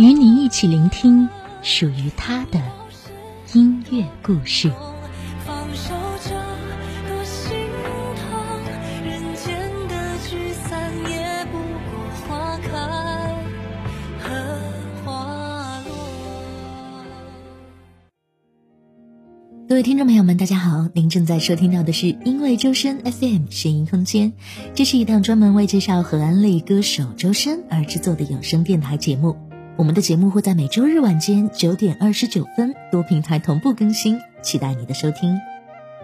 与你一起聆听属于他的音乐故事。各位听众朋友们，大家好！您正在收听到的是因为周深 FM 声音空间，这是一档专门为介绍和安利歌手周深而制作的有声电台节目。我们的节目会在每周日晚间九点二十九分多平台同步更新，期待你的收听。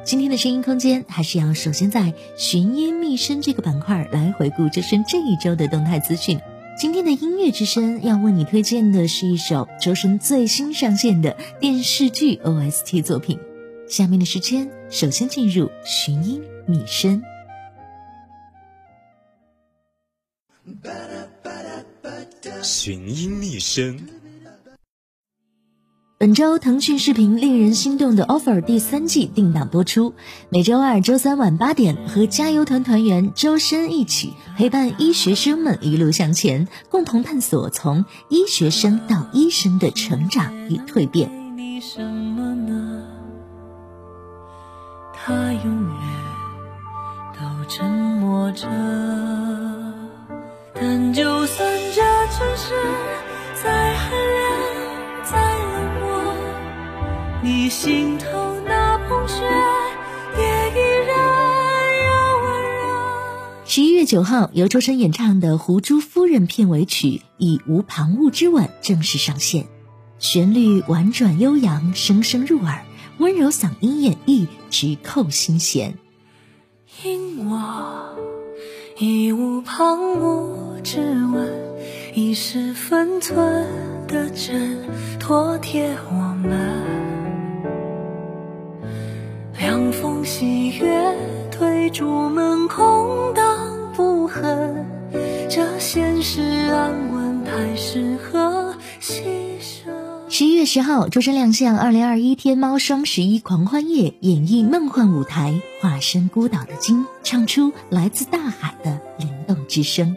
今天的声音空间还是要首先在寻音觅声这个板块来回顾周深这一周的动态资讯。今天的音乐之声要为你推荐的是一首周深最新上线的电视剧 OST 作品。下面的时间，首先进入寻音觅声。寻音觅声。本周腾讯视频令人心动的 offer 第三季定档播出，每周二、周三晚八点，和加油团团员周深一起陪伴医学生们一路向前，共同探索从医学生到医生的成长与蜕变。他永远都沉默着，但就算这城市再寒凉、再冷漠，你心头那捧雪也依然有温热。十一月九号，由周深演唱的《胡珠夫人》片尾曲《以无旁骛之吻》正式上线，旋律婉转悠扬，声声入耳。温柔嗓音演绎，直扣心弦。因我义无旁骛之吻，已是分寸的针，妥帖我们。凉风细月，推朱门，空荡不恨。这现实安稳，太适合牺牲。十一月十号，周深亮相二零二一天猫双十一狂欢夜，演绎梦幻舞台，化身孤岛的鲸，唱出来自大海的灵动之声。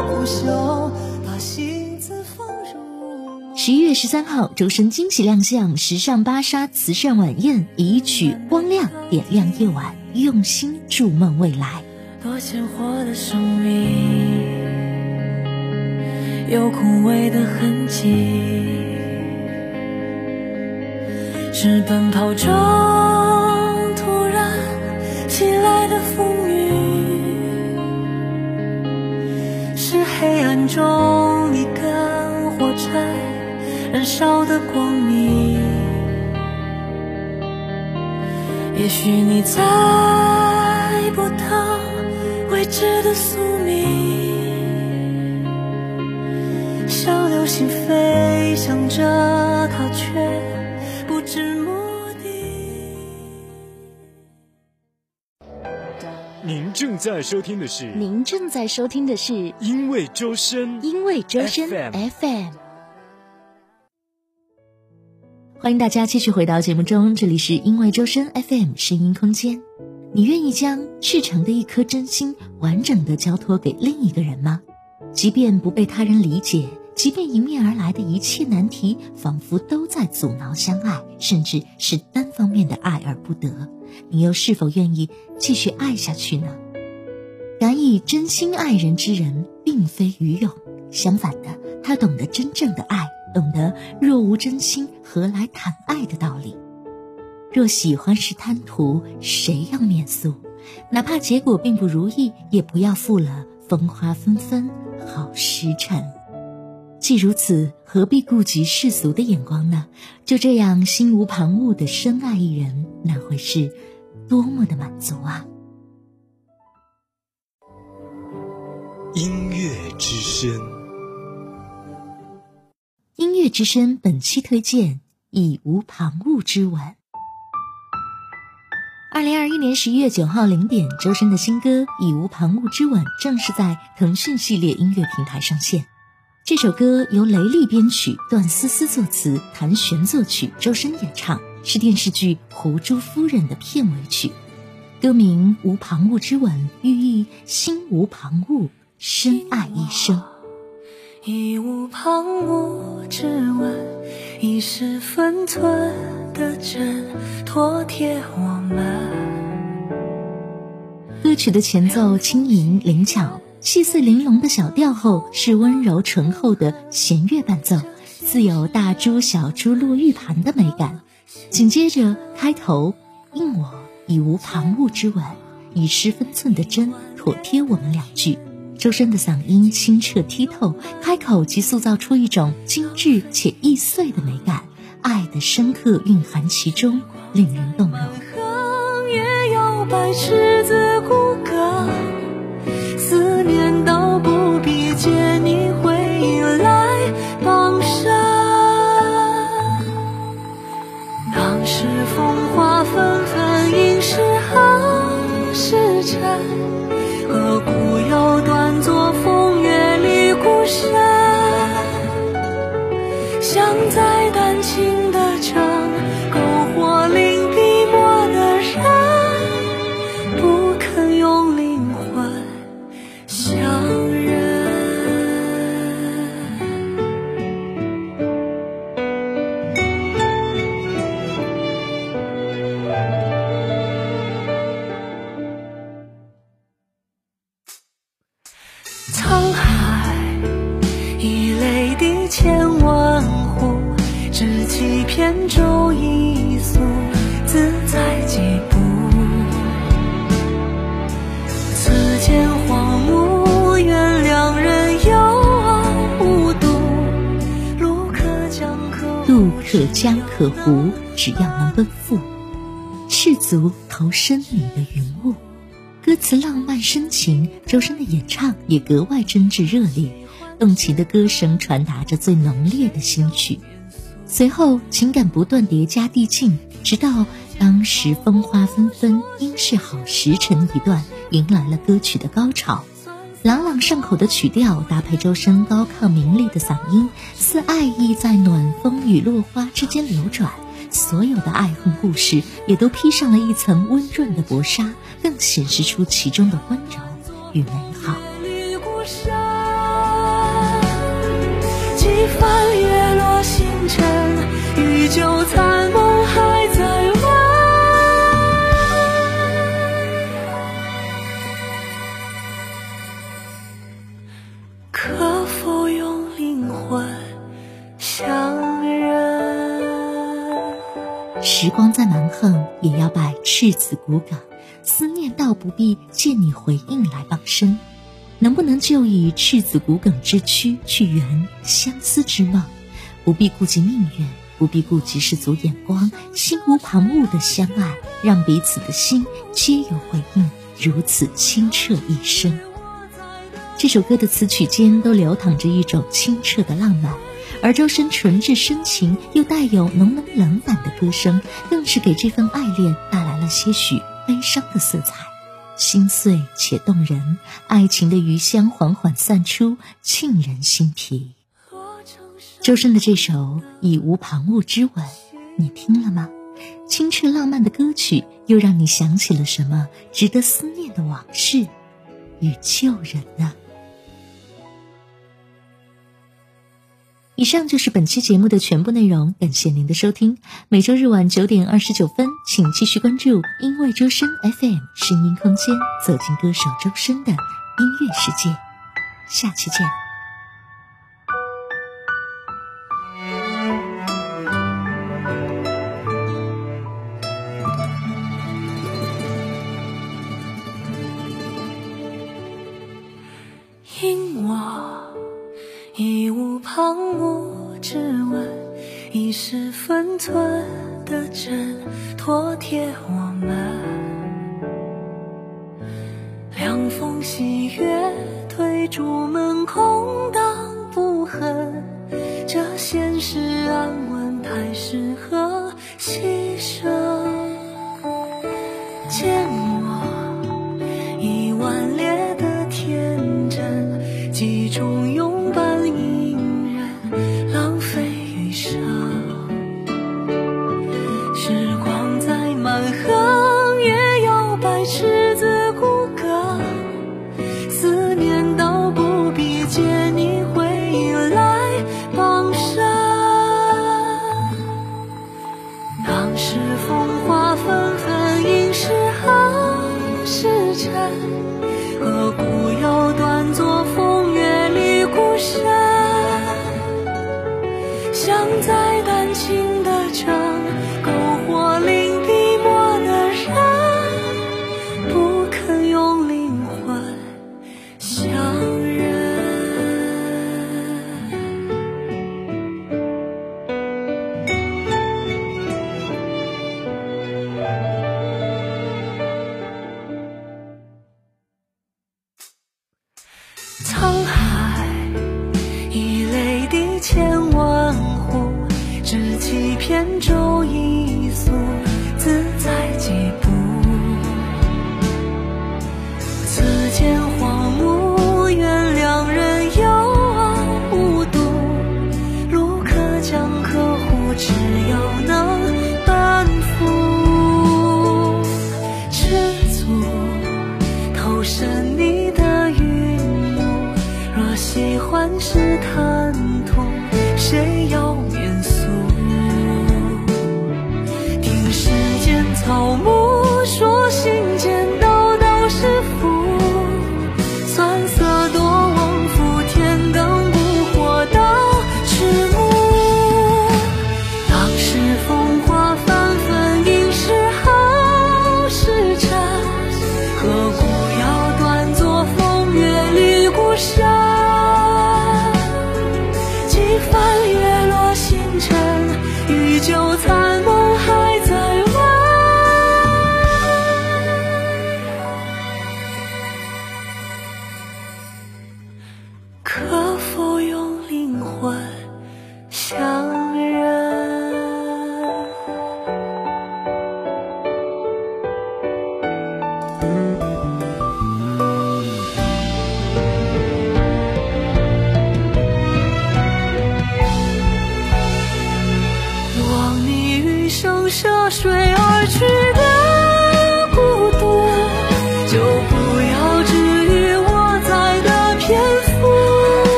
十一月十三号，周深惊喜亮相时尚芭莎慈善晚宴，以曲《光亮》点亮夜晚，用心筑梦未来。多鲜活的生命。有枯萎的痕迹，是奔跑中突然袭来的风心中一根火柴燃烧的光明。也许你猜不到未知的宿命。像流星飞翔着，它却在收听的是，您正在收听的是，因为周深，因为周深 FM。FM 欢迎大家继续回到节目中，这里是因为周深 FM 声音空间。你愿意将赤诚的一颗真心完整的交托给另一个人吗？即便不被他人理解，即便迎面而来的一切难题仿佛都在阻挠相爱，甚至是单方面的爱而不得，你又是否愿意继续爱下去呢？敢以真心爱人之人，并非愚勇，相反的，他懂得真正的爱。懂得若无真心，何来谈爱的道理？若喜欢是贪图，谁要免俗？哪怕结果并不如意，也不要负了风花纷纷好时辰。既如此，何必顾及世俗的眼光呢？就这样心无旁骛的深爱一人，那会是多么的满足啊！音乐之声。音乐之声本期推荐《以无旁骛之吻》。二零二一年十一月九号零点，周深的新歌《以无旁骛之吻》正式在腾讯系列音乐平台上线。这首歌由雷厉编曲，段思思作词，谭旋作曲，周深演唱，是电视剧《胡珠夫人》的片尾曲。歌名《无旁骛之吻》，寓意心无旁骛，深爱一生。义无旁骛之吻，已是分寸的针，妥帖我们。歌曲的前奏轻盈灵巧，细碎玲珑的小调后是温柔醇厚的弦乐伴奏，自有大珠小珠落玉盘的美感。紧接着开头应我以无旁骛之吻，以失分寸的针，妥帖我们两句。周深的嗓音清澈剔透，开口即塑造出一种精致且易碎的美感，爱的深刻蕴含其中，令人动容。可江可湖，只要能奔赴，赤足投身你的云雾。歌词浪漫深情，周深的演唱也格外真挚热烈，动情的歌声传达着最浓烈的心曲。随后情感不断叠加递进，直到当时风花纷纷，应是好时辰一段，迎来了歌曲的高潮。朗朗上口的曲调搭配周深高亢明丽的嗓音，似爱意在暖风与落花之间流转。所有的爱恨故事也都披上了一层温润的薄纱，更显示出其中的温柔与美好。几番月落星辰，依旧残时光再蛮横，也要拜赤子骨梗。思念倒不必借你回应来傍身，能不能就以赤子骨梗之躯去圆相思之梦？不必顾及命运，不必顾及世俗眼光，心无旁骛的相爱，让彼此的心皆有回应，如此清澈一生。这首歌的词曲间都流淌着一种清澈的浪漫。而周深纯质深情又带有浓浓冷感的歌声，更是给这份爱恋带来了些许悲伤的色彩。心碎且动人，爱情的余香缓缓散出，沁人心脾。周深的这首《以无旁骛之吻》，你听了吗？清澈浪漫的歌曲，又让你想起了什么值得思念的往事与旧人呢、以上就是本期节目的全部内容，感谢您的收听。每周日晚九点二十九分，请继续关注“因为周深 FM 声音空间”，走进歌手周深的音乐世界。下期见。寸的针妥帖我们。凉风袭月推竹门空荡不恨这现实安稳太适合。心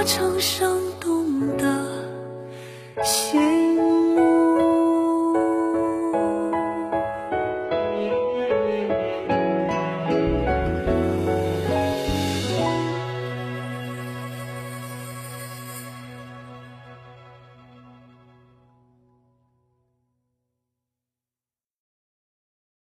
我重生。